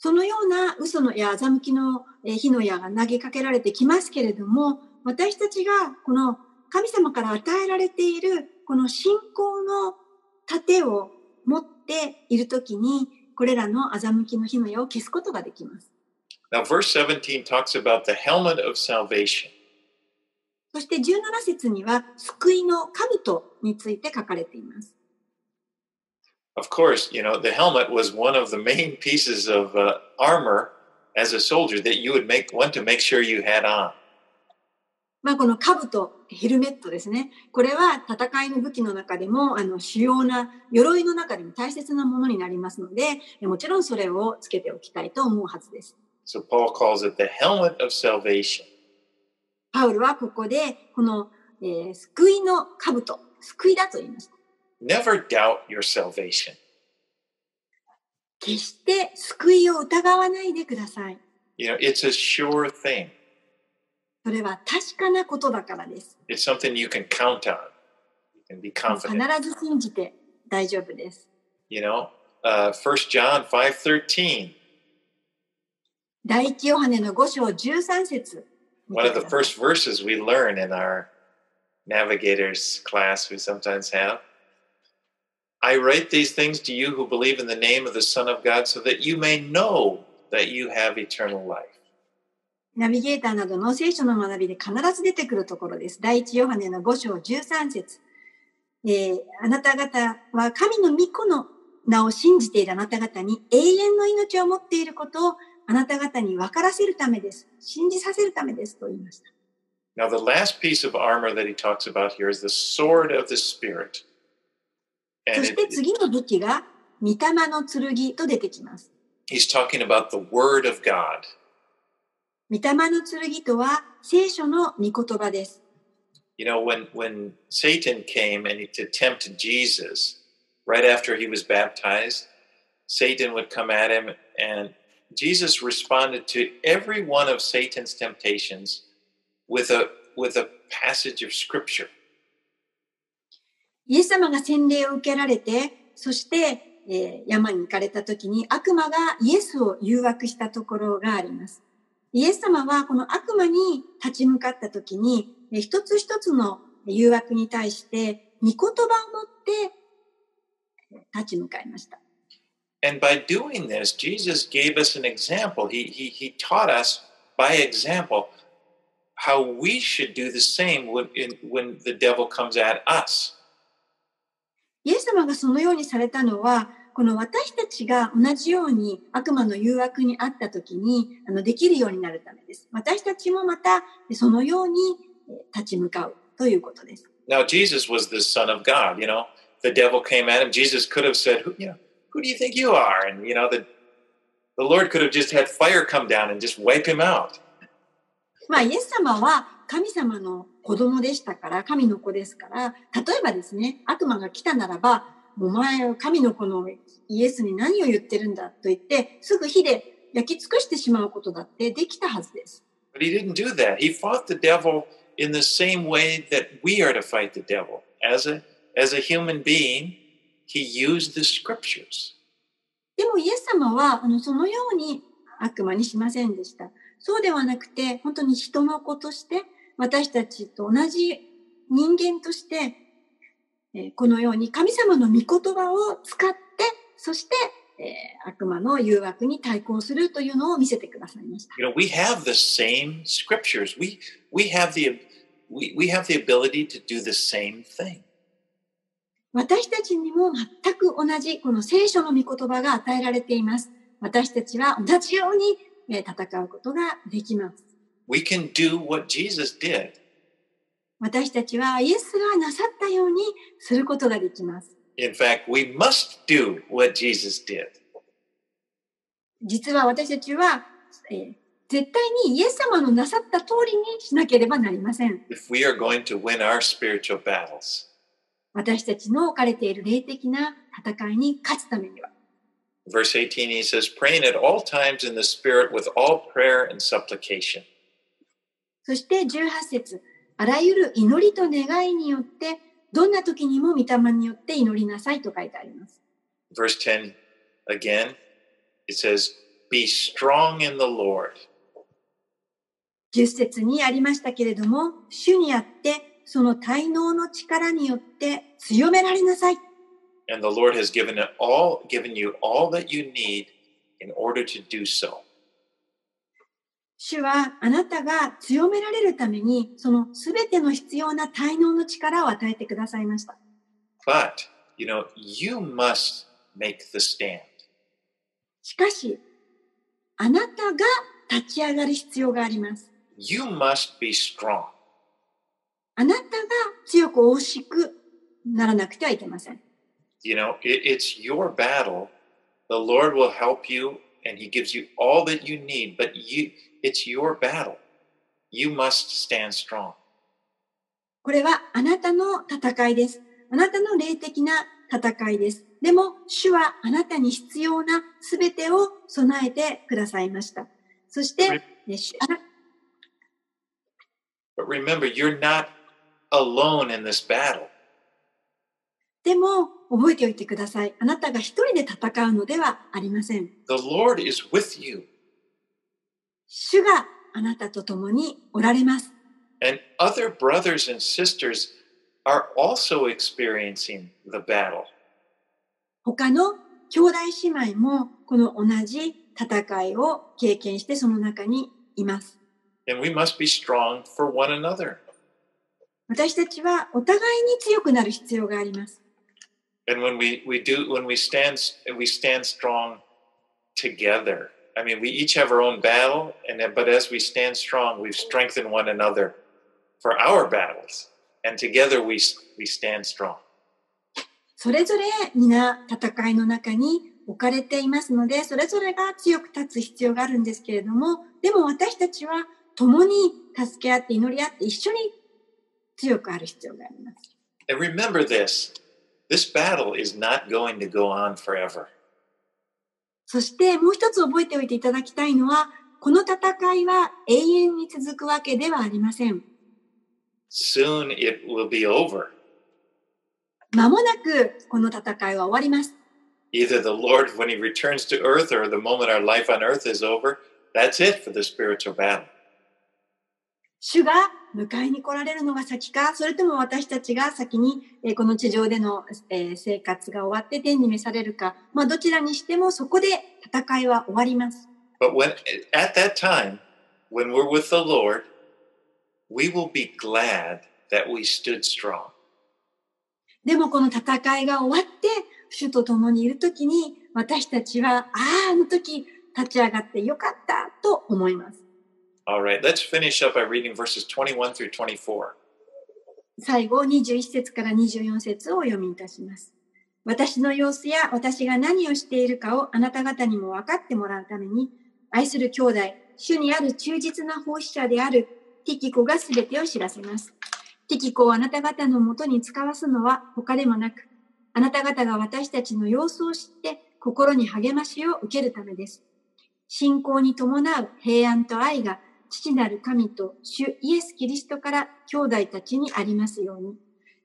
そのような嘘の矢、欺きのえー火の矢が投げかけられてきますけれども、私たちがこの神様から与えられているこの信仰の盾を持っているときに、これらの欺きの火の矢を消すことができます。Now, verse 17 talks about the helmet of salvation. そして17節には救いの兜について書かれています。Of course, you know, the helmet was one of the main pieces of uh, armor as a soldier that you would make want to make sure you had on. まあこの兜、ヘルメットですね。これは戦いの武器の中でも、あの主要な鎧の中でも大切なものになりますので、もちろんそれをつけておきたいと思うはずです。So Paul calls it the helmet of salvation. パウルはここで、この、えー救いの兜、救いだと言いました。Never doubt your salvation. 決して救いを疑わないでください。 You know, it's a sure thing. それは確かなことだからです。 It's something you can count on. You can be 必 confident. ず信じて大丈夫です。 You know, uh, 1 John 5.13, 第一ヨハネの5章13節 one of the first verses we learn in our navigators class we sometimes have. I write these things to you who believe in the name of the Son of God so that you may know that you have eternal life. ナビゲーターなどの聖書の学びで必ず出てくるところです。第一ヨハネの5章13節えーあなた方は神の御子の名を信じているあなた方に永遠の命を持っていることをあなた方に分からせるためです。信じさせるためですと言いました。 Now, the last piece of armor that he talks about here is the sword of the Spirit. そ And して it, 次の武器が御霊の剣と出てきます。 he's talking about the Word of God. 御霊の剣とは聖書の御言葉です。 You know, when, when Satan came and he, to tempt Jesus, right after he was baptized, Satan would come at him, and Jesus responded to every one of Satan's temptations with a, with a passage of Scripture. イエス様が洗礼を受けられて、そして、えー山に行かれた時に悪魔がイエスを誘惑したところがあります。イエス様はこの悪魔に立ち向かった時に、えー一つ一つの誘惑に対して、御言葉を持って立ち向かいました。And by doing this, Jesus gave us an example. He, he, he taught us by example how we should do the same when, when the devil comes at us. イエス様がそのようにされたのは、この私たちが同じように悪魔の誘惑にあった時にあのできるようになるためです。私たちもまたそのようにえー立ち向かうということです。Now, Jesus was the Son of God. You know, the devil came at him. Jesus could have said, "Who, you know, who do you think you are?" And you know, the The Lord could have just had fire come down and just wipe him out. まあ、イエス様は神様の子供でしたから、神の子ですから、例えばですね、悪魔が来たならば、お前は神の子のイエスに何を言ってるんだと言って、すぐ火で焼き尽くしてしまうことだってできたはずです。But he didn't do that. He fought the devil in the same way that we are to fight the devil. As a, as a human being, he used the scriptures. でもイエス様はあのそのように悪魔にしませんでした。そうではなくて、本当に人の子として、私たちと同じ人間として、えーこのように神様の御言葉を使って、そして、えー悪魔の誘惑に対抗するというのを見せてくださいました。You know, we have the same scriptures. We, we, have the, we, we have the ability to do the same thing. 私たちにも全く同じこの聖書の御言葉が与えられています。私たちは同じようにえー戦うことができます。We can do what Jesus did. 私たちはイエスがなさったようにすることができます。 In fact, we must do what Jesus did. 実は私たちは、えー絶対にイエス様のなさった通りにしなければなりません。 If we are going to win our spiritual battles. 私たちの置かれている霊的な戦いに勝つためには。 Verse 18, he says, praying at all times in the Spirit with all prayer and supplication. そして18節あらゆる祈りと願いによって、どんな時にも御霊によって祈りなさいと書いてあります。Verse 10, again, it says, Be strong in the Lord. 10節にありましたけれども、主にあって、その滞納の力によって強められなさい。And the Lord has given it all, given you all that you need in order to do so. 主はあなたが強められるために、そのすべての必要な滞納の力を与えてくださいました。But, you know, you must make the stand. しかし、あなたが立ち上がる必要があります。You must be strong. あなたが強く惜しくならなくてはいけません。You know, it, it's your battle. The Lord will help you and He gives you all that you need, but you it's your battle. You must stand strong. これはあなたの戦いです。あなたの霊的な戦いです。でも、主はあなたに必要なすべてを備えてくださいました。そして、But remember, you're not alone in this battle. でも、覚えておいてください。あなたが一人で戦うのではありません。The Lord is with you. 主があなたと共におられます。And other brothers and sisters are also experiencing the battle. 他の兄弟姉妹もこの同じ戦いを経験してその中にいます。And we must be strong for one another. 私たちはお互いに強くなる必要があります。And when we, we do when we stand we stand strong together. I mean, we each have our own battle, and then, but as we stand strong, we strengthen one another for our battles, and together we we stand strong. それぞれ皆戦いの中に置かれていますので、それぞれが強く立つ必要があるんですけれども、でも私たちは共に助け合って祈り合って一緒に強くある必要があります。 And remember this: this battle is not going to go on forever. そしてもう一つ覚えておいていただきたいのは、この戦いは永遠に続くわけではありません。 Soon it will be over. 間もなくこの戦いは終わります。 Either the Lord, when He returns to earth, or the moment our life on earth is over, that's it for the spiritual battle. 主が 迎えに来られるのが先か、それとも私たちが先に、えーこの地上での、えー生活が終わって天に召されるか、まあどちらにしてもそこで戦いは終わります。But when at that time, when we're with the Lord, we will be glad that we stood strong. でもこの戦いが終わって、主と共にいるときに、私たちは、ああ、あの時立ち上がってよかったと思います。All right, let's finish up by reading verses 21 through 24. 最後、21節から24節をお読みいたします。私の様子や私が何をしているかをあなた方にも分かってもらうために、愛する兄弟、主にある忠実な奉仕者であるティキコが全てを知らせます。ティキコをあなた方のもとに使わすのは他でもなく、あなた方が私たちの様子を知って心に励ましを受けるためです。信仰に伴う平安と愛が父なる神と主イエス・キリストから兄弟たちにありますように、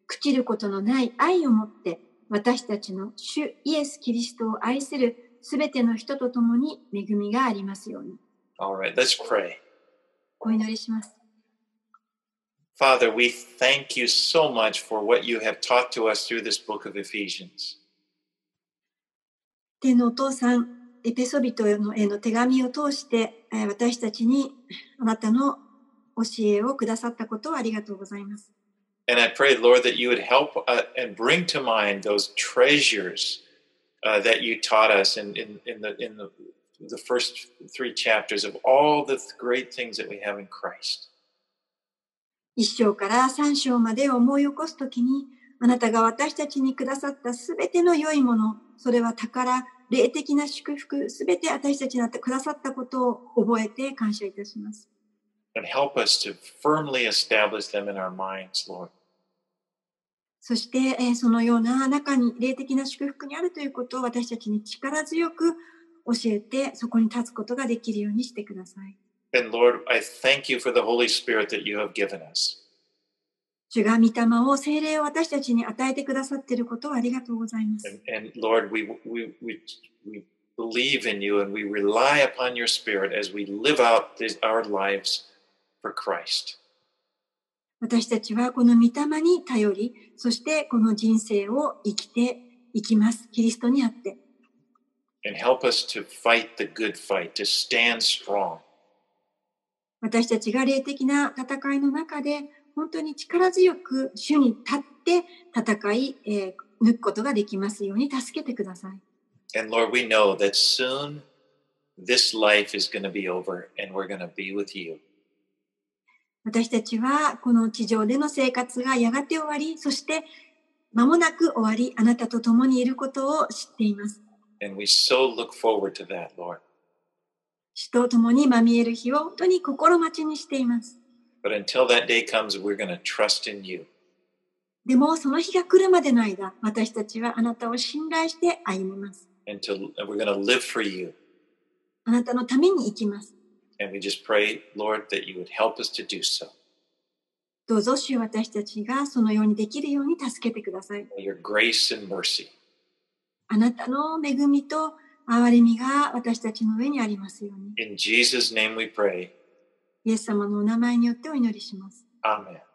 朽ちることのない愛をもって私たちの主イエス・キリストを愛するすべての人と共に恵みがありますように。All right, let's pray. お祈りします。Father, we thank you so much for what you have taught to us through this book of Ephesians. 天のお父さん、エペソビトへの手紙を通して私たちにあなたの教えをくださったことをありがとうございます。And I pray, Lord, that you would help uh, and bring to mind those treasures uh, that you taught us in, in, in, the, in the, the first three chapters of all the great things that we have in Christ. 一章から三章まで思い起こすときに、あなたが私たちにくださったすべての良いもの、それは宝、霊的な祝福、すべて私たちにくださったことを覚えて感謝いたします。And help us to firmly establish them in our minds, Lord. そして、えー、そのような中に霊的な祝福にあるということを私たちに力強く教えて、そこに立つことができるようにしてください。And Lord, I thank you for the Holy Spirit that you have given us. 主が御霊を精霊を私たちに与えてくださっていることをありがとうございます。And, and Lord, we, we, we, we believe in you and we rely upon your Spirit as we live out this, our lives for Christ. 私たちはこの御霊に頼り、そしてこの人生を生きていきます。キリストにあって。And help us to fight the good fight, to stand strong. 私たちが霊的な戦いの中で本当に力強く主に立って戦い、えー、抜くことができますように助けてください。And Lord, we know that soon this life is going to be over and we're going to be with you. 私たちはこの地上での生活がやがて終わり、そして間もなく終わり、あなたと共にいることを知っています。And we so look forward to that, Lord. 主と共にまみえる日を本当に心待ちにしています。But until that day comes, we're going to trust in you. でもその日が来るまでの間、私たちはあなたを信頼して歩みます。To, あなたのために生きます。Pray, Lord, so. どうぞ主よ私たちがそのようにできるように助けてください。あなたの恵みと憐れみが私たちの上にありますように。In Jesus name we pray. イエス様のお名前によってお祈りします。アーメン